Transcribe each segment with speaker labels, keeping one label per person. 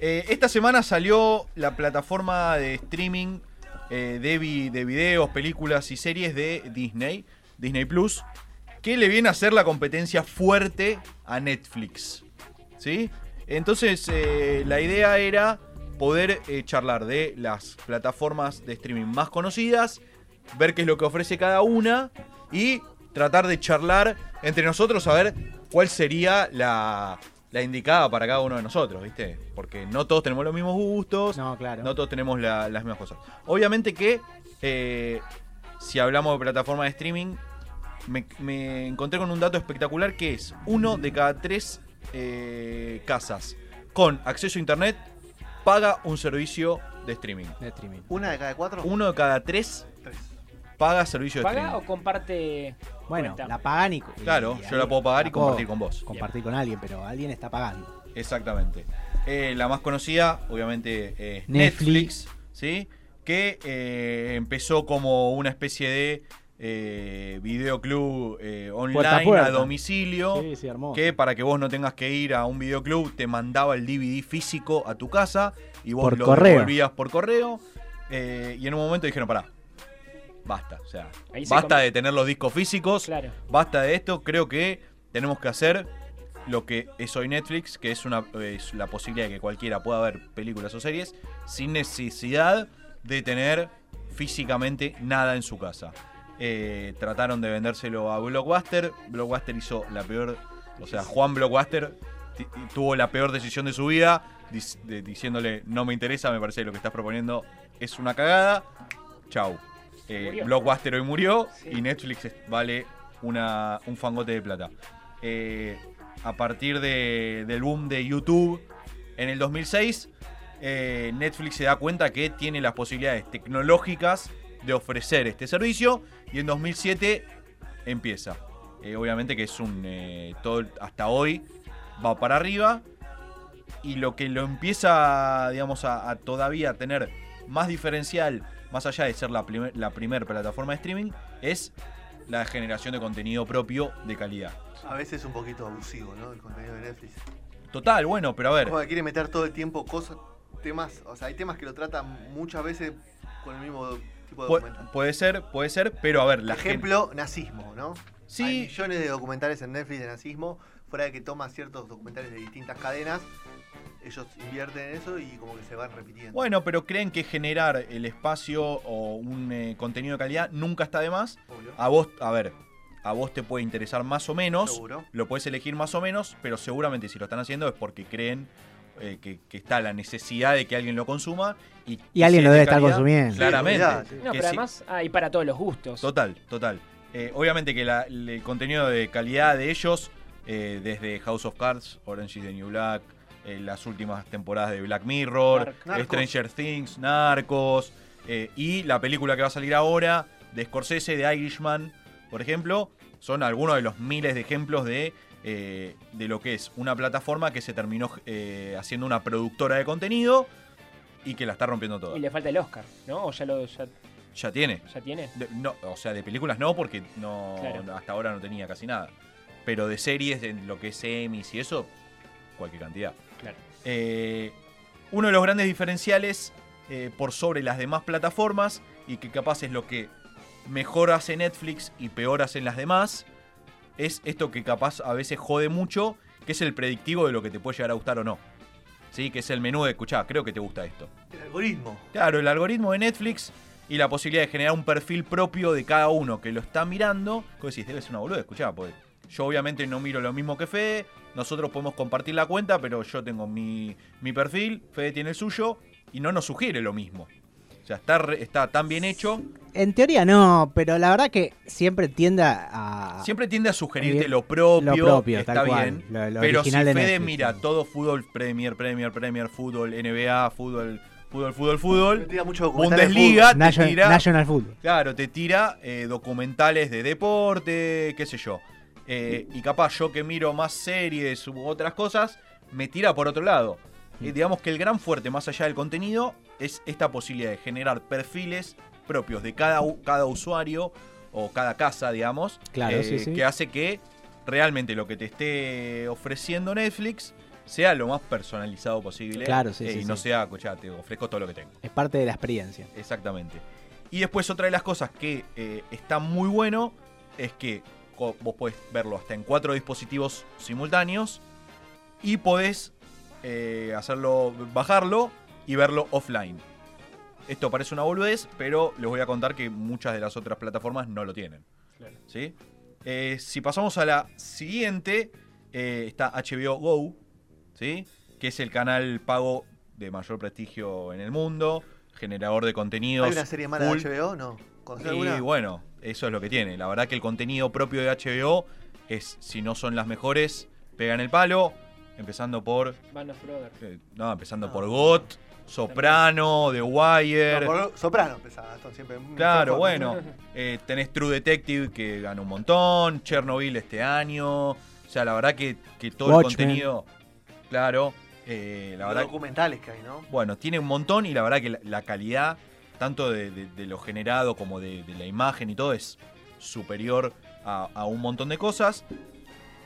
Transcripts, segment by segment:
Speaker 1: Eh, esta semana salió la plataforma de streaming eh, de, vi- de videos, películas y series de Disney, Disney Plus, que le viene a hacer la competencia fuerte a Netflix. ¿Sí? Entonces, eh, la idea era poder charlar de las plataformas de streaming más conocidas, ver qué es lo que ofrece cada una y tratar de charlar entre nosotros a ver cuál sería la, la indicada para cada uno de nosotros, ¿viste? Porque no todos tenemos los mismos gustos,
Speaker 2: No, claro.
Speaker 1: no todos tenemos la- las mismas cosas. Obviamente que eh, si hablamos de plataforma de streaming, me, me encontré con un dato espectacular que es uno de cada tres eh, casas con acceso a internet paga un servicio de streaming.
Speaker 2: De streaming.
Speaker 3: ¿Una de cada cuatro?
Speaker 1: Uno de cada tres
Speaker 3: Tres.
Speaker 1: Paga servicio de
Speaker 4: ¿Paga
Speaker 1: streaming.
Speaker 4: o comparte?
Speaker 2: Bueno,
Speaker 4: cuenta?
Speaker 2: la pagan y.
Speaker 1: Claro,
Speaker 2: y
Speaker 1: yo la puedo pagar y
Speaker 2: la
Speaker 1: compartir con vos.
Speaker 2: Compartir con alguien, pero alguien está pagando.
Speaker 1: Exactamente. Eh, la más conocida, obviamente, es
Speaker 2: Netflix.
Speaker 1: Netflix, ¿sí? Que eh, empezó como una especie de eh, videoclub eh,
Speaker 2: Puerta a
Speaker 1: online
Speaker 2: puerta.
Speaker 1: a domicilio.
Speaker 2: Sí, sí, hermoso.
Speaker 1: Que para que vos no tengas que ir a un videoclub, te mandaba el DVD físico a tu casa y vos
Speaker 2: Por
Speaker 1: lo
Speaker 2: correo.
Speaker 1: devolvías por correo. Eh, y en un momento dijeron, pará, basta. O sea,
Speaker 4: Ahí
Speaker 1: basta de tener los discos físicos.
Speaker 4: Claro.
Speaker 1: Basta de esto, creo que tenemos que hacer lo que es hoy Netflix, que es, una, es la posibilidad de que cualquiera pueda ver películas o series sin necesidad de tener físicamente nada en su casa. Eh, trataron de vendérselo a Blockbuster, Blockbuster hizo la peor, o sea, Juan Blockbuster tuvo la peor decisión de su vida, diciéndole no me interesa, me parece que lo que estás proponiendo es una cagada, chau. Eh. Blockbuster hoy murió
Speaker 4: Sí.
Speaker 1: y Netflix vale una, un fangote de plata. Eh, a partir de- del boom de YouTube en el 2006, eh, Netflix se da cuenta que tiene las posibilidades tecnológicas de ofrecer este servicio y en 2007 empieza. Eh, obviamente que es un... eh, todo hasta hoy va para arriba y lo que lo empieza, digamos, a, a todavía tener más diferencial, más allá de ser la, primer, la primer plataforma de streaming, es la generación de contenido propio de calidad.
Speaker 3: A veces un poquito abusivo, ¿no? El contenido de Netflix.
Speaker 1: Total, bueno, pero a ver,
Speaker 3: Como que quiere meter todo el tiempo cosas, temas, o sea, hay temas que lo tratan muchas veces con el mismo tipo de
Speaker 1: pu-
Speaker 3: documental.
Speaker 1: puede ser, puede ser, pero a ver, la.
Speaker 3: Ejemplo, nazismo, ¿no? Hay
Speaker 1: Sí,
Speaker 3: millones de documentales en Netflix de nazismo, fuera de que toma ciertos documentales de distintas cadenas, ellos invierten en eso y como que se van repitiendo.
Speaker 1: bueno, pero creen que generar el espacio o un eh, contenido de calidad nunca está de más.
Speaker 3: Obvio.
Speaker 1: A vos, a ver, a vos te puede interesar más o menos,
Speaker 3: Seguro.
Speaker 1: lo puedes elegir más o menos, pero seguramente si lo están haciendo es porque creen eh, que, que está la necesidad de que alguien lo consuma y,
Speaker 2: Y alguien lo
Speaker 1: de
Speaker 2: debe estar consumiendo.
Speaker 1: Claramente.
Speaker 4: No, pero
Speaker 1: sí.
Speaker 4: además hay para todos los gustos.
Speaker 1: Total, total. Eh, obviamente que la- el contenido de calidad de ellos, eh, desde House of Cards, Orange is the New Black, eh, las últimas temporadas de Black Mirror,
Speaker 4: Narc-.
Speaker 1: Stranger Things, Narcos, eh, y la película que va a salir ahora de Scorsese, de Irishman, por ejemplo, son algunos de los miles de ejemplos de, eh, de lo que es una plataforma que se terminó eh, haciendo una productora de contenido y que la está rompiendo toda.
Speaker 4: Y le falta el Oscar, ¿no? O ya lo ya,
Speaker 1: Ya tiene.
Speaker 4: ya tiene.
Speaker 1: De- no, o sea, de películas no, porque no
Speaker 4: Claro.
Speaker 1: hasta ahora no tenía casi nada. Pero de series, en lo que es Emmys y eso, cualquier cantidad.
Speaker 4: Claro.
Speaker 1: Eh, uno de los grandes diferenciales eh, por sobre las demás plataformas, y que capaz es lo que mejor hace Netflix y peor hacen las demás, es esto que capaz a veces jode mucho, que es el predictivo de lo que te puede llegar a gustar o no. ¿Sí? Que es el menú de escuchar, creo que te gusta esto.
Speaker 3: El algoritmo.
Speaker 1: Claro, el algoritmo de Netflix y la posibilidad de generar un perfil propio de cada uno que lo está mirando. ¿Cómo decís? Debe ser una boluda, escuchá, porque yo obviamente no miro lo mismo que Fede. Nosotros podemos compartir la cuenta, pero yo tengo mi, mi perfil, Fede tiene el suyo y no nos sugiere lo mismo. O sea, está, re- está tan bien hecho,
Speaker 2: En teoría no, pero la verdad que siempre tiende a.
Speaker 1: siempre tiende a sugerirte
Speaker 2: Bien,
Speaker 1: lo propio,
Speaker 2: lo propio,
Speaker 1: está
Speaker 2: tal cual,
Speaker 1: bien.
Speaker 2: lo- lo
Speaker 1: pero si Fede
Speaker 2: Netflix,
Speaker 1: mira
Speaker 2: sí.
Speaker 1: todo fútbol, Premier, Premier, Premier, fútbol, NBA, fútbol, fútbol, fútbol, fútbol,
Speaker 3: tira mucho
Speaker 1: Bundesliga, te
Speaker 2: National,
Speaker 1: tira,
Speaker 2: National Football.
Speaker 1: claro, te tira eh, documentales de deporte, qué sé yo. Eh, y capaz yo que miro más series u otras cosas, me tira por otro lado. Eh, digamos que el gran fuerte, más allá del contenido, es esta posibilidad de generar perfiles propios de cada, cada usuario o cada casa, digamos,
Speaker 2: Claro,
Speaker 1: eh,
Speaker 2: sí, sí.
Speaker 1: que hace que realmente lo que te esté ofreciendo Netflix sea lo más personalizado posible
Speaker 2: Claro, sí, sí,
Speaker 1: y no
Speaker 2: sí.
Speaker 1: sea, escuchá, te ofrezco todo lo que tengo.
Speaker 2: Es parte de la experiencia.
Speaker 1: Exactamente. Y después otra de las cosas que está muy bueno es que vos podés verlo hasta en cuatro dispositivos simultáneos y podés eh, hacerlo, bajarlo y verlo offline. Esto parece una boludez, pero les voy a contar que muchas de las otras plataformas no lo tienen.
Speaker 4: Claro.
Speaker 1: ¿sí? Eh, si pasamos a la siguiente, eh, está HBO Go, ¿sí? que es el canal pago de mayor prestigio en el mundo, generador de contenidos.
Speaker 3: ¿Hay una serie mala de HBO? No. ¿Conoces
Speaker 1: Y
Speaker 3: alguna?
Speaker 1: bueno, eso es lo que tiene. La verdad que el contenido propio de HBO es, si no son las mejores, pegan el palo. Empezando por.
Speaker 4: Band of Brothers.
Speaker 1: eh, no, empezando
Speaker 3: No.
Speaker 1: por GOT, Soprano, The Wire.
Speaker 3: No, por Soprano empezaba, siempre.
Speaker 1: Claro, bueno. eh, tenés True Detective que gana un montón. Chernobyl este año. O sea, la verdad que, que todo el contenido. Claro. eh, la
Speaker 3: Los
Speaker 1: verdad
Speaker 3: documentales que hay, ¿no?
Speaker 1: bueno, tiene un montón y la verdad que la, la calidad, tanto de, de- de lo generado como de, de la imagen y todo, es superior a, a un montón de cosas.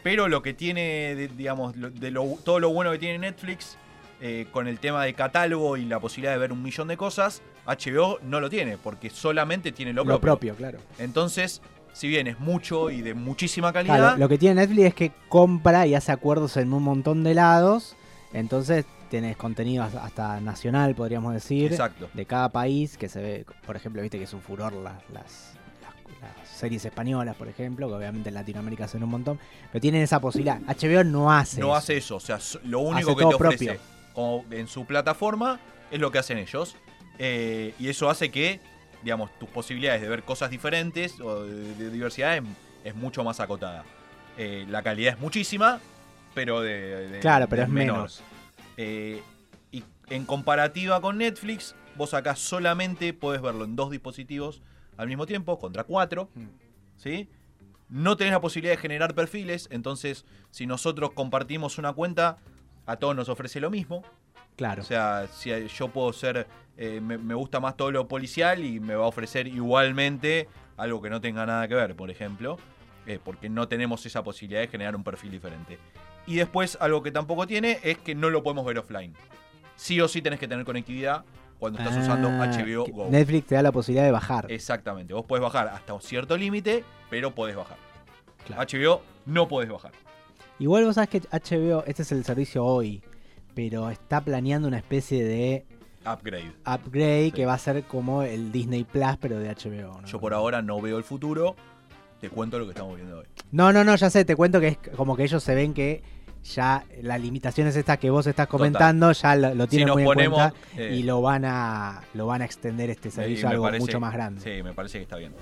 Speaker 1: Pero lo que tiene, digamos, lo- de lo- todo lo bueno que tiene Netflix, eh, con el tema de catálogo y la posibilidad de ver un millón de cosas, HBO no lo tiene, porque solamente tiene lo
Speaker 2: Lo
Speaker 1: propio.
Speaker 2: propio, claro.
Speaker 1: Entonces, si bien es mucho y de muchísima calidad,
Speaker 2: Claro, lo que tiene Netflix es que compra y hace acuerdos en un montón de lados. Entonces tenés contenido hasta- nacional, podríamos decir.
Speaker 1: exacto.
Speaker 2: de cada país, que se ve, por ejemplo, viste que es un furor la- las, las- las series españolas, por ejemplo, que obviamente en Latinoamérica hacen un montón, pero tienen esa posibilidad. HBO no hace
Speaker 1: no
Speaker 2: eso.
Speaker 1: hace eso. O sea, lo único
Speaker 2: Hace
Speaker 1: que te ofrece
Speaker 2: propio.
Speaker 1: como en su plataforma es lo que hacen ellos. Eh, y eso hace que, digamos, tus posibilidades de ver cosas diferentes o de, de diversidad es, es mucho más acotada. Eh, la calidad es muchísima, pero de. de-
Speaker 2: Claro, pero
Speaker 1: de
Speaker 2: es menos.
Speaker 1: Eh, y en comparativa con Netflix, vos acá solamente podés verlo en dos dispositivos al mismo tiempo, contra cuatro.
Speaker 2: Mm.
Speaker 1: ¿sí? No tenés la posibilidad de generar perfiles, entonces si nosotros compartimos una cuenta, a todos nos ofrece lo mismo.
Speaker 2: Claro.
Speaker 1: O sea, si yo puedo ser, eh, me, me gusta más todo lo policial y me va a ofrecer igualmente algo que no tenga nada que ver, por ejemplo, eh, porque no tenemos esa posibilidad de generar un perfil diferente. Y después algo que tampoco tiene es que no lo podemos ver offline. Sí o sí tenés que tener conectividad cuando estás usando
Speaker 2: Ah,
Speaker 1: HBO
Speaker 2: que
Speaker 1: Go.
Speaker 2: Netflix te da la posibilidad de bajar.
Speaker 1: Exactamente, vos podés bajar hasta un cierto límite, pero podés bajar.
Speaker 2: Claro.
Speaker 1: HBO no podés bajar.
Speaker 2: Igual vos sabés que HBO, este es el servicio hoy, pero está planeando una especie de
Speaker 1: Upgrade.
Speaker 2: upgrade
Speaker 1: Sí.
Speaker 2: que va a ser como el Disney Plus, pero de HBO. ¿no?
Speaker 1: Yo por ahora no veo el futuro. Te cuento lo que estamos viendo hoy.
Speaker 2: No, no, no, ya sé, te cuento que es como que ellos se ven que ya las limitaciones estas que vos estás comentando ya lo, lo
Speaker 1: Si
Speaker 2: tienen
Speaker 1: nos
Speaker 2: muy en
Speaker 1: ponemos.
Speaker 2: cuenta
Speaker 1: eh,
Speaker 2: y lo van a lo van a extender este servicio a algo
Speaker 1: parece-
Speaker 2: mucho más grande.
Speaker 1: Sí, me parece que está bien.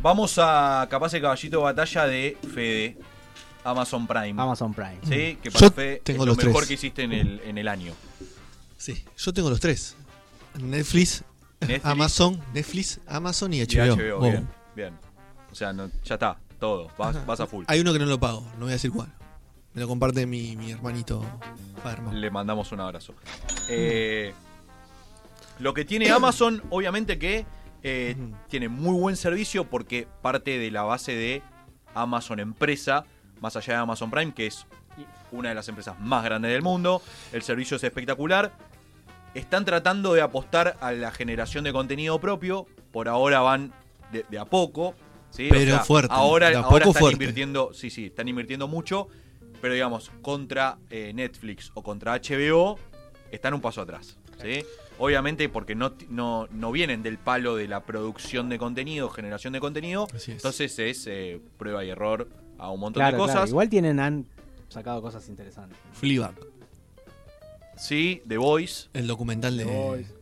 Speaker 1: Vamos a capaz el caballito de batalla de Fede, Amazon Prime.
Speaker 2: Amazon Prime.
Speaker 1: ¿Sí? Que para
Speaker 5: Yo
Speaker 1: Fede
Speaker 5: tengo
Speaker 1: es lo
Speaker 5: los
Speaker 1: mejor
Speaker 5: tres.
Speaker 1: que hiciste en el, en el año.
Speaker 5: Sí, yo tengo los tres. Netflix,
Speaker 1: Netflix
Speaker 5: Amazon, Netflix, Amazon y
Speaker 1: y
Speaker 5: HBO.
Speaker 1: HBO. Bien, bien. O sea, no- ya está, todo. Vas, vas a full.
Speaker 5: Hay uno que no lo pago, no voy a decir cuál. Me lo comparte mi, mi hermanito Padermo.
Speaker 1: Le mandamos un abrazo. Eh, lo que tiene Amazon, obviamente que eh, tiene muy buen servicio porque parte de la base de Amazon empresa, más allá de Amazon Prime, que es una de las empresas más grandes del mundo. El servicio es espectacular. Están tratando de apostar a la generación de contenido propio. Por ahora van de, de a poco. ¿sí?
Speaker 5: Pero fuerte,
Speaker 1: Ahora,
Speaker 5: de a
Speaker 1: ahora
Speaker 5: poco
Speaker 1: están
Speaker 5: fuerte.
Speaker 1: invirtiendo. Sí, sí, están invirtiendo mucho. Pero digamos, contra eh, Netflix o contra HBO, están un paso atrás. ¿sí? Obviamente porque no, no, no vienen del palo de la producción de contenido, generación de contenido.
Speaker 5: Así es.
Speaker 1: Entonces es eh, prueba y error a un montón
Speaker 2: Claro,
Speaker 1: de cosas.
Speaker 2: claro. Igual tienen han sacado cosas interesantes.
Speaker 5: Fleabag,
Speaker 1: Sí, The Voice.
Speaker 5: el documental de.
Speaker 2: The Voice.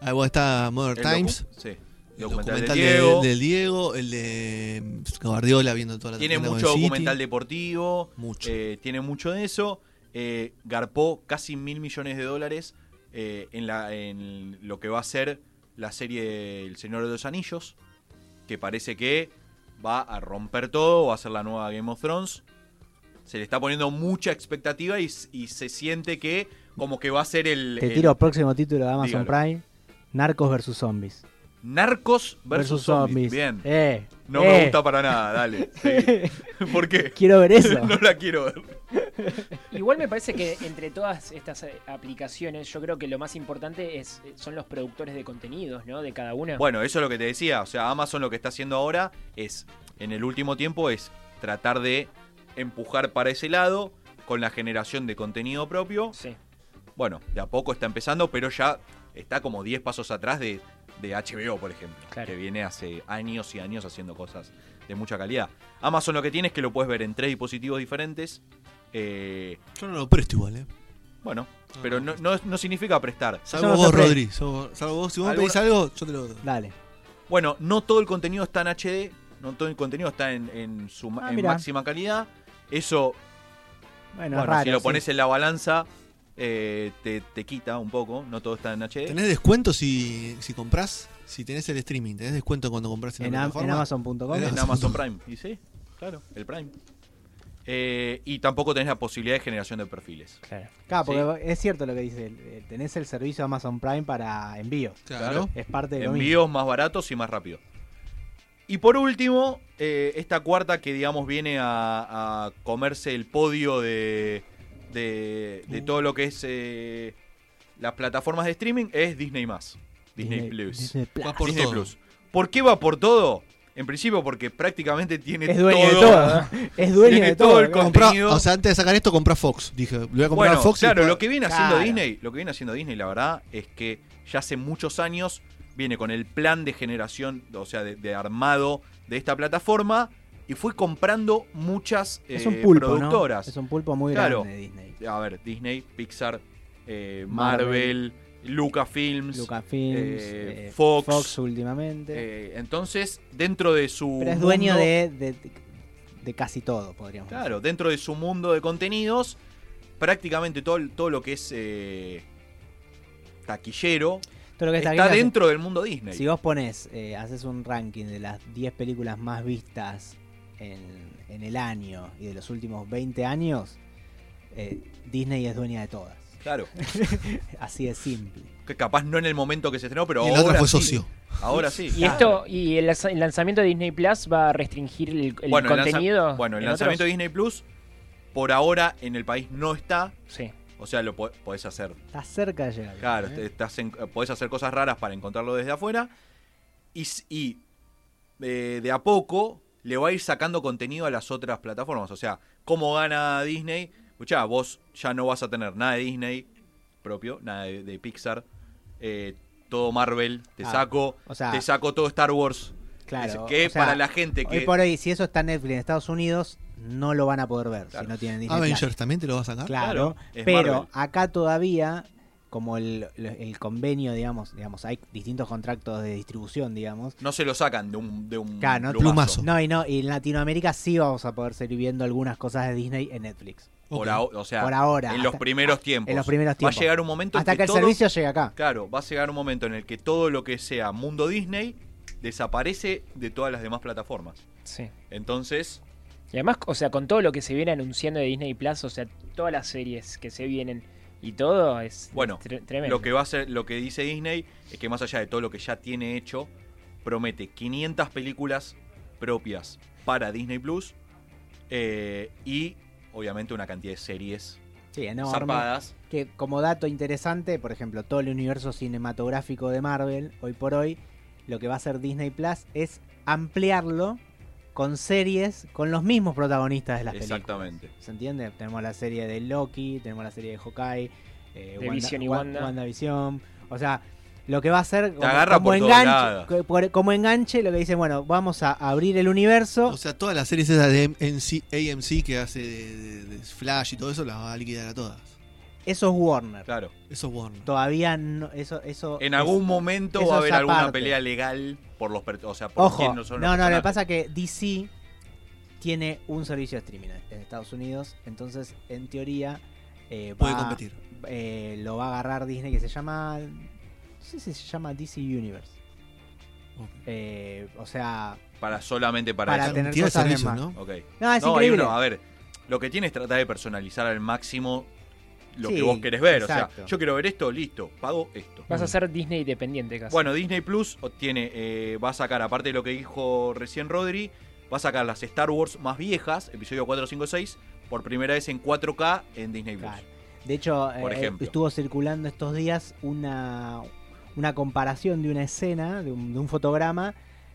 Speaker 5: Ah, bueno, está Modern
Speaker 1: El
Speaker 5: Times.
Speaker 1: Sí.
Speaker 5: El
Speaker 1: Documental,
Speaker 5: documental
Speaker 1: de
Speaker 5: de-
Speaker 1: Diego.
Speaker 5: del Diego, el de mm, Guardiola viendo toda la
Speaker 1: tiene mucho
Speaker 5: City.
Speaker 1: documental deportivo.
Speaker 5: Mucho.
Speaker 1: eh, tiene mucho de eso. Eh, garpó casi mil millones de dólares eh, en, la, en lo que va a ser la serie El Señor de los Anillos. Que parece que va a romper todo, va a ser la nueva Game of Thrones. Se le está poniendo mucha expectativa y, se siente que como que va a ser el,
Speaker 2: Te
Speaker 1: el
Speaker 2: tiro próximo título de Amazon
Speaker 1: Dígalo.
Speaker 2: Prime. Narcos versus zombies.
Speaker 1: Narcos versus, zombies. Bien.
Speaker 2: Eh,
Speaker 1: No
Speaker 2: eh.
Speaker 1: me gusta para nada, dale. seguí. ¿Por qué?
Speaker 2: Quiero ver eso.
Speaker 1: no la quiero ver.
Speaker 4: Igual me parece que entre todas estas eh, aplicaciones, yo creo que lo más importante es eh, son los productores de contenidos, ¿no? De cada una.
Speaker 1: Bueno, eso es lo que te decía. O sea, Amazon lo que está haciendo ahora es, en el último tiempo, es tratar de empujar para ese lado con la generación de contenido propio.
Speaker 4: Sí.
Speaker 1: Bueno, de a poco está empezando, pero ya está como 10 pasos atrás de, de HBO, por ejemplo.
Speaker 4: Claro.
Speaker 1: Que viene hace años y años haciendo cosas de mucha calidad. Amazon lo que tiene es que lo puedes ver en tres dispositivos diferentes. Eh,
Speaker 5: Yo no lo presto igual, ¿eh?
Speaker 1: bueno, pero no, no, no significa prestar.
Speaker 5: Salvo
Speaker 2: no
Speaker 5: vos. Rodri. Salvo, salvo vos. Si vos me
Speaker 1: Alguna-
Speaker 5: pedís algo, yo te lo
Speaker 2: Dale.
Speaker 1: Bueno, no todo el contenido está en HD, no todo el contenido está en, en su
Speaker 2: Ah,
Speaker 1: en máxima calidad. Eso,
Speaker 2: Bueno, raro.
Speaker 1: si lo
Speaker 2: sí.
Speaker 1: pones en la balanza, eh, te, te quita un poco, no todo está en HD.
Speaker 5: ¿Tenés descuento si, si comprás? Si tenés el streaming, ¿tenés descuento cuando compras en,
Speaker 2: en,
Speaker 5: la
Speaker 2: en? Amazon.com.
Speaker 1: En Amazon Prime. Y sí, claro, el Prime. Eh, y tampoco tenés la posibilidad de generación de perfiles.
Speaker 4: Claro.
Speaker 2: Claro, porque es cierto lo que dice. eh, Tenés el servicio Amazon Prime para envíos.
Speaker 5: Claro.
Speaker 2: Es parte de lo mismo.
Speaker 1: Envíos más baratos y más rápido. Y por último, eh, esta cuarta que digamos viene a, a comerse el podio de, de, de todo lo que es eh, las plataformas de streaming es Disney Disney, Plus.
Speaker 2: Disney Plus.
Speaker 5: Va por
Speaker 1: Disney
Speaker 5: todo.
Speaker 1: Plus. ¿Por qué va por todo? En principio porque prácticamente tiene
Speaker 2: Es dueño
Speaker 1: todo.
Speaker 2: de todo. Es dueño
Speaker 1: Tiene
Speaker 2: de
Speaker 1: todo
Speaker 2: todo.
Speaker 1: el
Speaker 2: claro.
Speaker 5: Comprá-
Speaker 1: contenido.
Speaker 5: o sea, antes de sacar esto, comprá Fox. Dije, le voy a comprar
Speaker 1: Bueno,
Speaker 5: a Fox. y
Speaker 1: claro,
Speaker 5: después-
Speaker 1: lo que viene haciendo
Speaker 2: Claro.
Speaker 1: Disney, lo que viene haciendo Disney, la verdad, es que ya hace muchos años viene con el plan de generación, o sea, de, de armado de esta plataforma y fue comprando muchas
Speaker 2: Es
Speaker 1: eh,
Speaker 2: un pulpo,
Speaker 1: productoras.
Speaker 2: ¿no? Es un pulpo muy
Speaker 1: Claro.
Speaker 2: grande Disney.
Speaker 1: A ver, Disney, Pixar, eh,
Speaker 2: Marvel.
Speaker 1: Marvel, Lucasfilms.
Speaker 2: Lucasfilms,
Speaker 1: eh,
Speaker 2: eh,
Speaker 1: Fox.
Speaker 2: últimamente.
Speaker 1: entonces, dentro de su
Speaker 2: Pero es dueño
Speaker 1: mundo-
Speaker 2: de, de, de casi todo, podríamos
Speaker 1: Claro, dentro de su mundo de contenidos, prácticamente todo, todo lo que es taquillero
Speaker 2: decir. Todo lo que está
Speaker 1: dentro del mundo Disney.
Speaker 2: Si vos pones, eh, haces un ranking de las 10 películas más vistas en, en el año y de los últimos 20 años, eh, Disney es dueña de todas.
Speaker 1: Claro,
Speaker 2: Así de simple.
Speaker 1: que capaz no en el momento que se estrenó, pero
Speaker 5: y la
Speaker 1: ahora
Speaker 5: otra fue
Speaker 1: sí.
Speaker 5: socio.
Speaker 1: Ahora sí.
Speaker 4: Y esto, y el, lanza- el lanzamiento de Disney Plus va a restringir el, el
Speaker 1: bueno, el lanza-
Speaker 4: contenido.
Speaker 1: bueno, el
Speaker 4: en
Speaker 1: lanzamiento de? Disney Plus por ahora en el país no está,
Speaker 4: Sí.
Speaker 1: o sea, lo po- podés hacer.
Speaker 2: Está cerca de llegar.
Speaker 1: Claro,
Speaker 2: ¿eh?
Speaker 1: estás en- podés hacer cosas raras para encontrarlo desde afuera y, eh, de a poco le va a ir sacando contenido a las otras plataformas. O sea, ¿cómo gana Disney? Escuchá, vos ya no vas a tener nada de Disney propio, nada de, de Pixar, eh, todo Marvel, te
Speaker 2: Ah,
Speaker 1: saco,
Speaker 2: o sea-
Speaker 1: te saco todo Star Wars.
Speaker 2: Claro,
Speaker 1: que
Speaker 2: o sea,
Speaker 1: para la gente que...
Speaker 2: Hoy por hoy, si eso está en Netflix en Estados Unidos, no lo van a poder ver
Speaker 1: Claro.
Speaker 2: si no tienen Disney Plus.
Speaker 5: Avengers también te lo va a sacar.
Speaker 2: Claro, pero
Speaker 1: Marvel.
Speaker 2: acá todavía, como el, el convenio, digamos, digamos, hay distintos contratos de distribución, digamos.
Speaker 1: No se lo sacan de un, de un
Speaker 2: Claro, no-
Speaker 5: Plumazo.
Speaker 2: No, y no, y en Latinoamérica sí vamos a poder seguir viendo algunas cosas de Disney en Netflix.
Speaker 1: Por o sea,
Speaker 2: Por ahora,
Speaker 1: en los
Speaker 2: hasta-
Speaker 1: primeros tiempos.
Speaker 2: en los primeros
Speaker 1: Va
Speaker 2: tiempos.
Speaker 1: a llegar un momento en
Speaker 2: Hasta que el
Speaker 1: todo-
Speaker 2: servicio llegue acá.
Speaker 1: Claro, va a llegar un momento en el que todo lo que sea mundo Disney desaparece de todas las demás plataformas.
Speaker 4: Sí.
Speaker 1: Entonces,
Speaker 4: Y además, o sea, con todo lo que se viene anunciando de Disney Plus, o sea, todas las series que se vienen y todo es
Speaker 1: Bueno,
Speaker 4: tre- tremendo.
Speaker 1: lo que va a ser, lo que dice Disney es que más allá de todo lo que ya tiene hecho, promete 500 películas propias para Disney Plus eh, y obviamente una cantidad de series
Speaker 2: Sí, enorme.
Speaker 1: zarpadas.
Speaker 2: Que como dato interesante, por ejemplo, todo el universo cinematográfico de Marvel, hoy por hoy, lo que va a hacer Disney Plus es ampliarlo con series con los mismos protagonistas de las películas.
Speaker 1: Exactamente.
Speaker 2: ¿Se entiende? Tenemos la serie de Loki, tenemos la serie de Hawkeye, eh,
Speaker 4: De Vision y
Speaker 2: Wa-
Speaker 4: Wanda.
Speaker 2: WandaVision. O sea, lo que va a hacer como,
Speaker 1: agarra
Speaker 2: como
Speaker 1: por todos
Speaker 2: enganche, por- como enganche, lo que dice, bueno, vamos a abrir el universo.
Speaker 5: O sea, todas las series esas de MC, AMC que hace de, de- de Flash y todo eso las va a liquidar a todas.
Speaker 2: Eso es Warner.
Speaker 1: Claro.
Speaker 5: Eso es Warner.
Speaker 2: Todavía no, eso, eso
Speaker 1: En
Speaker 2: es-
Speaker 1: algún momento
Speaker 2: eso
Speaker 1: va a haber alguna
Speaker 2: aparte.
Speaker 1: pelea legal por los o sea, por
Speaker 2: Ojo,
Speaker 1: quién
Speaker 2: no,
Speaker 1: son
Speaker 2: no,
Speaker 1: los
Speaker 2: lo que pasa es que DC tiene un servicio de streaming en Estados Unidos, entonces en teoría eh,
Speaker 5: Puede
Speaker 2: va-
Speaker 5: competir.
Speaker 2: eh, lo va a agarrar Disney que se llama, no sé si se llama DC Universe. Eh, o sea,
Speaker 1: Para solamente para,
Speaker 2: Para
Speaker 1: eso.
Speaker 2: tener cosas
Speaker 5: servicios. ¿no?
Speaker 1: Ok.
Speaker 2: no, es
Speaker 1: no, hay
Speaker 2: increíble.
Speaker 1: uno, a ver, lo que tiene es tratar de personalizar al máximo lo
Speaker 2: Sí,
Speaker 1: que vos querés ver. O sea, yo quiero ver esto, listo, pago esto.
Speaker 4: Vas a ser Disney dependiente casi.
Speaker 1: Bueno, Disney Plus tiene, eh, va a sacar, aparte de lo que dijo recién Rodri, va a sacar las Star Wars más viejas, episodio 4, 5, 6, por primera vez en 4K en Disney Plus.
Speaker 2: Claro. De hecho,
Speaker 1: Por
Speaker 2: eh,
Speaker 1: ejemplo.
Speaker 2: estuvo circulando estos días una, una comparación de una escena, de un, de un fotograma,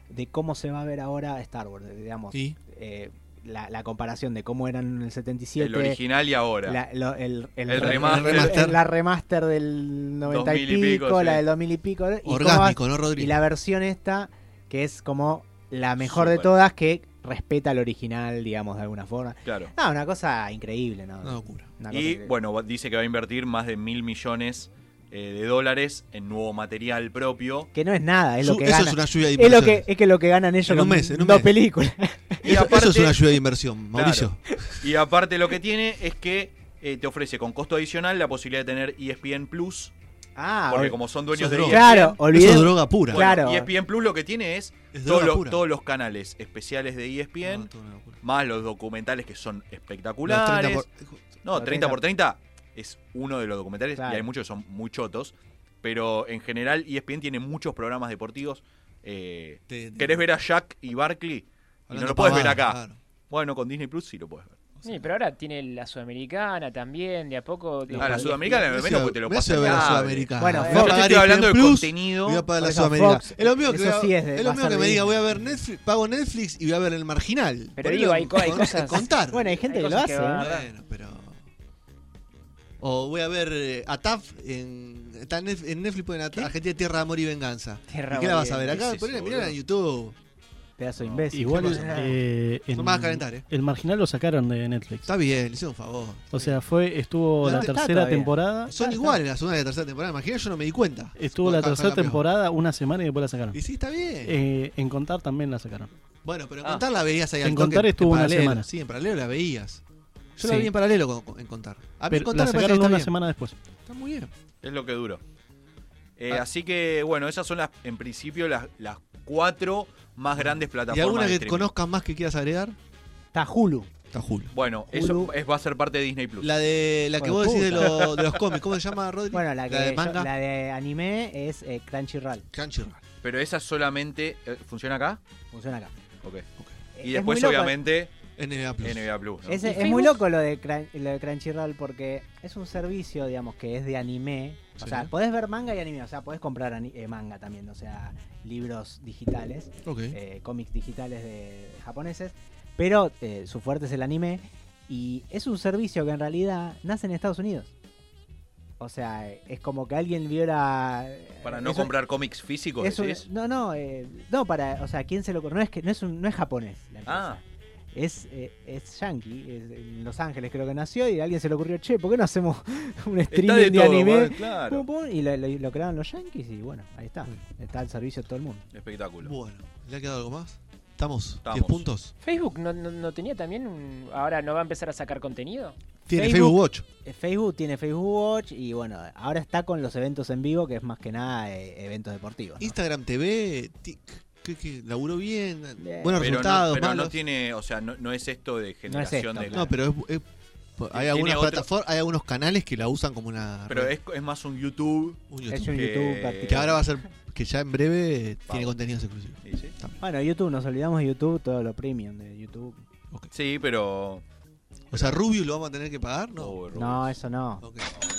Speaker 2: de cómo se va a ver ahora Star Wars. digamos,
Speaker 5: Sí.
Speaker 2: eh, la, la comparación de cómo eran en el 77.
Speaker 1: El original y ahora.
Speaker 2: la, lo- el, el,
Speaker 1: El
Speaker 2: re-
Speaker 1: remaster.
Speaker 2: el- el- la remaster del 90 y
Speaker 1: 2000 y
Speaker 2: pico,
Speaker 1: pico,
Speaker 2: la
Speaker 1: sí.
Speaker 2: del 2000 y pico.
Speaker 5: Orgásmico, ¿no,
Speaker 2: va-
Speaker 5: Rodri?
Speaker 2: y la versión esta, que es como la mejor de todas, que respeta al original, digamos, de alguna forma.
Speaker 1: Claro.
Speaker 2: Ah, una cosa increíble, ¿no?
Speaker 5: Una locura.
Speaker 2: Una cosa
Speaker 1: Y
Speaker 2: increíble.
Speaker 1: bueno, dice que va a invertir más de mil millones eh, de dólares en nuevo material propio.
Speaker 2: Que no es nada, es lo que
Speaker 5: eso
Speaker 2: gana.
Speaker 5: es una lluvia de
Speaker 2: Es lo que, es que lo que ganan ellos
Speaker 5: En un
Speaker 2: con
Speaker 5: mes, en un
Speaker 2: dos
Speaker 5: mes.
Speaker 2: películas.
Speaker 1: Y
Speaker 5: Eso,
Speaker 1: aparte,
Speaker 5: eso es una lluvia de inversión, Mauricio.
Speaker 1: y aparte lo que tiene es que eh, te ofrece con costo adicional la posibilidad de tener E ESPN Plus,
Speaker 2: Ah,
Speaker 1: porque como son dueños de
Speaker 5: droga.
Speaker 1: ESPN,
Speaker 2: claro,
Speaker 5: Eso es
Speaker 2: olvidé.
Speaker 5: droga pura.
Speaker 1: bueno,
Speaker 2: claro.
Speaker 1: ESPN Plus lo que tiene es
Speaker 5: Es
Speaker 1: todos los,
Speaker 5: pura.
Speaker 1: todos los canales especiales de E ESPN,
Speaker 5: No,
Speaker 1: más los documentales que son
Speaker 5: Los 30
Speaker 1: espectaculares.
Speaker 5: por-
Speaker 1: No,
Speaker 2: Los
Speaker 1: 30 por 30 es uno de los documentales
Speaker 2: Claro.
Speaker 1: y hay muchos que son muy chotos. Pero en general E ESPN tiene muchos programas deportivos. Eh,
Speaker 5: te- te-
Speaker 1: ¿Querés ver a Jack y Barkley? Y no lo puedes ver acá.
Speaker 5: claro.
Speaker 1: Bueno, con Disney Plus sí lo puedes ver.
Speaker 4: Sí, pero ahora tiene la sudamericana también, de a poco.
Speaker 1: Ah, la sudamericana
Speaker 5: Me
Speaker 1: al menos porque te lo
Speaker 5: me voy a
Speaker 1: pasa
Speaker 5: ver la sudamericana.
Speaker 2: Bueno, Fox-
Speaker 1: Yo te estoy hablando
Speaker 5: Plus
Speaker 1: contenido.
Speaker 5: voy a pagar la sudamericana.
Speaker 2: Fox,
Speaker 5: es lo mío que,
Speaker 2: sí es de-
Speaker 5: es lo que me diga, voy a ver Netflix, pago Netflix y voy a ver el marginal.
Speaker 4: Pero digo, hay co- hay cosas-
Speaker 5: contar.
Speaker 2: Bueno, hay gente
Speaker 4: Hay
Speaker 2: que lo
Speaker 4: que
Speaker 2: hace.
Speaker 4: van-
Speaker 2: ¿eh?
Speaker 5: Bueno, pero. O voy a ver eh, a TAF en, en Netf- en Netflix ponen a- Argentina Tierra de Amor y Venganza.
Speaker 4: Tierra
Speaker 5: ¿Y qué la vas a ver acá?
Speaker 1: ¿Qué es
Speaker 5: Ponela, mirala en? YouTube.
Speaker 2: Pedazo de
Speaker 1: No.
Speaker 2: imbécil.
Speaker 6: Igual eh, en-
Speaker 5: a calentar, ¿eh?
Speaker 6: el marginal lo sacaron de Netflix.
Speaker 5: Está bien, le hicieron un favor.
Speaker 6: O sea, fue estuvo la tercera temporada.
Speaker 5: Son iguales la segunda y la tercera temporada. Imagina, yo no me di cuenta.
Speaker 6: Estuvo la tercera temporada una semana y después la sacaron.
Speaker 5: Y sí, está bien.
Speaker 6: Eh, en contar también la sacaron.
Speaker 5: bueno, pero en
Speaker 1: Ah.
Speaker 5: contar la veías ahí
Speaker 6: En
Speaker 5: al toque,
Speaker 6: Contar estuvo una
Speaker 5: paralelo.
Speaker 6: semana.
Speaker 5: Sí, en paralelo la veías. Yo
Speaker 6: Sí.
Speaker 5: la vi en paralelo con- con- en contar. A mí en
Speaker 6: Pero
Speaker 5: contar
Speaker 6: la
Speaker 5: me parece que
Speaker 6: sacaron una
Speaker 5: bien.
Speaker 6: semana después.
Speaker 5: Está muy bien.
Speaker 1: Es lo que duró. Eh,
Speaker 5: Ah.
Speaker 1: Así que, bueno, esas son las, en principio las, las cuatro más grandes plataformas.
Speaker 5: ¿Y alguna
Speaker 1: de
Speaker 5: que conozcas más que quieras agregar?
Speaker 2: Está Hulu.
Speaker 5: Está Hulu.
Speaker 1: Bueno, eso es- va a ser parte de Disney Plus.
Speaker 5: La de la que vos decís de,
Speaker 2: puta.
Speaker 5: lo- de los cómics, ¿cómo se llama, Rodri?
Speaker 2: Bueno, la, que
Speaker 5: de
Speaker 2: yo-
Speaker 5: manga.
Speaker 2: la de anime es eh, Crunchyroll.
Speaker 5: Crunchyroll.
Speaker 1: Pero esa solamente. eh, ¿Funciona acá?
Speaker 2: Funciona acá.
Speaker 1: Ok.
Speaker 2: Eh,
Speaker 1: Y
Speaker 2: es
Speaker 1: después, obviamente,
Speaker 5: NBA Plus.
Speaker 1: NBA Plus. ¿no?
Speaker 2: Es, muy loco lo de, lo de Crunchyroll porque es un servicio, digamos, que es de anime. O
Speaker 5: Sí.
Speaker 2: sea, podés ver manga y anime. O sea, podés comprar eh, manga también. O sea, libros digitales, eh, cómics digitales de japoneses. Pero eh, su fuerte es el anime. Y es un servicio que en realidad nace en Estados Unidos. O sea, es como que alguien viola.
Speaker 1: Para no
Speaker 2: eso-
Speaker 1: comprar cómics físicos,
Speaker 2: es un-
Speaker 1: decís.
Speaker 2: no, no, eh, no para, o sea, ¿quién se lo? No es que no es un, no es japonés la.
Speaker 1: Ah.
Speaker 2: Es, eh, es yankee, es en Los Ángeles creo que nació y a alguien se le ocurrió, che, ¿por qué no hacemos un
Speaker 1: Está
Speaker 2: streaming
Speaker 1: de
Speaker 2: de,
Speaker 1: todo,
Speaker 2: anime?
Speaker 1: bueno, claro.
Speaker 2: Pum, pum, y lo, lo- lo crearon los yankees y bueno, ahí está. Está al servicio de todo el mundo.
Speaker 1: Espectáculo.
Speaker 5: Bueno, ¿le ha quedado algo más? ¿Estamos?
Speaker 1: Estamos.
Speaker 5: ¿10 puntos?
Speaker 4: Facebook no, no, no tenía también un. Ahora no va a empezar a sacar contenido.
Speaker 5: Tiene
Speaker 2: Facebook-
Speaker 5: Facebook, Watch.
Speaker 2: Eh, Facebook tiene Facebook Watch y bueno, ahora está con los eventos en vivo, que es más que nada eh, eventos deportivos. ¿no?
Speaker 5: Instagram TV, tic, ¿qué, qué? laburó bien,
Speaker 2: Bien.
Speaker 5: buenos
Speaker 1: Pero,
Speaker 5: resultados,
Speaker 1: no, pero no tiene, o sea, no, no es esto de generación
Speaker 2: esto,
Speaker 1: de.
Speaker 5: No, pero es- es- hay algunas
Speaker 1: otro-
Speaker 5: plataformas, hay algunos canales que la usan como una
Speaker 1: Pero es, es más un YouTube.
Speaker 5: Un YouTube.
Speaker 2: Es un
Speaker 1: que-
Speaker 2: YouTube
Speaker 5: que ahora va a ser que ya en breve tiene contenidos exclusivos.
Speaker 1: Sí, sí.
Speaker 2: Bueno, YouTube, nos olvidamos de YouTube, todo lo premium de YouTube.
Speaker 1: Sí, pero.
Speaker 5: O sea, Rubius lo vamos a tener que pagar, ¿no?
Speaker 2: No, eso no.
Speaker 5: Ok.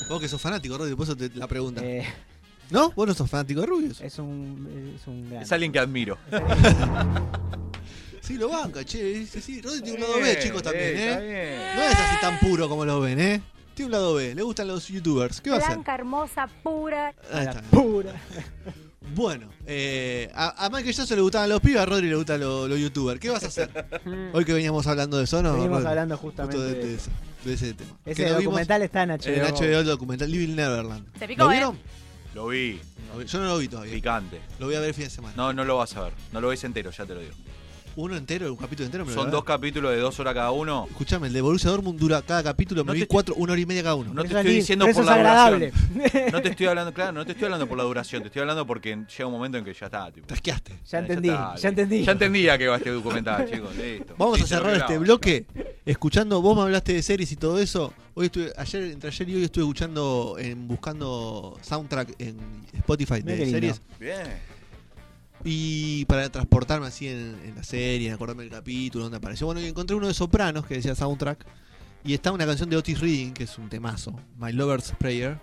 Speaker 5: Vos que sos fanático, Rodri, por eso te la pregunta.
Speaker 2: Eh,
Speaker 5: ¿No? ¿Vos no sos fanático de Rubius?
Speaker 2: es un, es un gran-
Speaker 1: Es alguien que admiro.
Speaker 5: Sí, lo banca, che. Dice, sí, Rodri tiene un lado
Speaker 1: Bien,
Speaker 5: B, chicos, también,
Speaker 1: está
Speaker 5: ¿eh?
Speaker 1: bien.
Speaker 5: No es así tan puro como lo ven, ¿eh? Tiene un lado B, le gustan los youtubers. ¿Qué va a hacer?
Speaker 7: Blanca, hermosa, pura.
Speaker 5: Ahí está.
Speaker 2: pura.
Speaker 5: Bueno, eh, a, a Michael Jackson le gustaban los pibes, a Rodri le gustan los, youtubers. ¿Qué vas a hacer? Hoy que veníamos hablando de eso, ¿no?
Speaker 2: Venimos
Speaker 5: Rodri?
Speaker 2: hablando
Speaker 5: Justo
Speaker 2: justamente
Speaker 5: de-
Speaker 2: de
Speaker 5: de
Speaker 2: eso.
Speaker 5: de ese tema. Que
Speaker 2: Ese
Speaker 5: vimos
Speaker 2: documental está en HBO.
Speaker 5: En HBO el documental Living Neverland.
Speaker 7: Se picó,
Speaker 5: ¿Lo
Speaker 7: ¿eh?
Speaker 1: Lo vi.
Speaker 5: Yo no lo vi todavía.
Speaker 1: Picante.
Speaker 5: Lo voy a ver el fin de semana.
Speaker 1: No, no lo vas a ver. No lo ves entero, ya te lo digo.
Speaker 5: Uno entero, un capítulo entero. me lo
Speaker 1: Son dos capítulos de dos horas cada uno.
Speaker 5: Escuchame, el de Borussia Dortmund dura cada capítulo, me
Speaker 1: No
Speaker 5: vi
Speaker 1: te-
Speaker 5: cuatro, una hora y media cada uno.
Speaker 1: No te
Speaker 2: Eso
Speaker 1: estoy diciendo por
Speaker 2: eso
Speaker 1: la
Speaker 2: es agradable.
Speaker 1: duración. No te estoy hablando, claro, no te estoy hablando por la duración, te estoy hablando porque llega un momento en que ya está. Tipo,
Speaker 5: Te asqueaste.
Speaker 2: Ya entendí,
Speaker 1: está,
Speaker 2: ya entendí.
Speaker 1: Ya entendía que va este documental, chicos. Listo.
Speaker 5: Vamos
Speaker 1: Sí,
Speaker 5: a cerrar este
Speaker 1: ya
Speaker 5: bloque escuchando, vos me hablaste de series y todo eso. Hoy estuve, ayer, entre ayer y hoy estuve escuchando, en, buscando soundtrack en Spotify
Speaker 2: Mirá
Speaker 5: de
Speaker 2: qué lindo.
Speaker 5: series.
Speaker 1: Bien.
Speaker 5: Y para transportarme así en, en la serie, acordarme del capítulo, donde apareció. Bueno, y encontré uno de Sopranos que decía soundtrack. Y está una canción de Otis Reading, que es un temazo, My Lover's Prayer.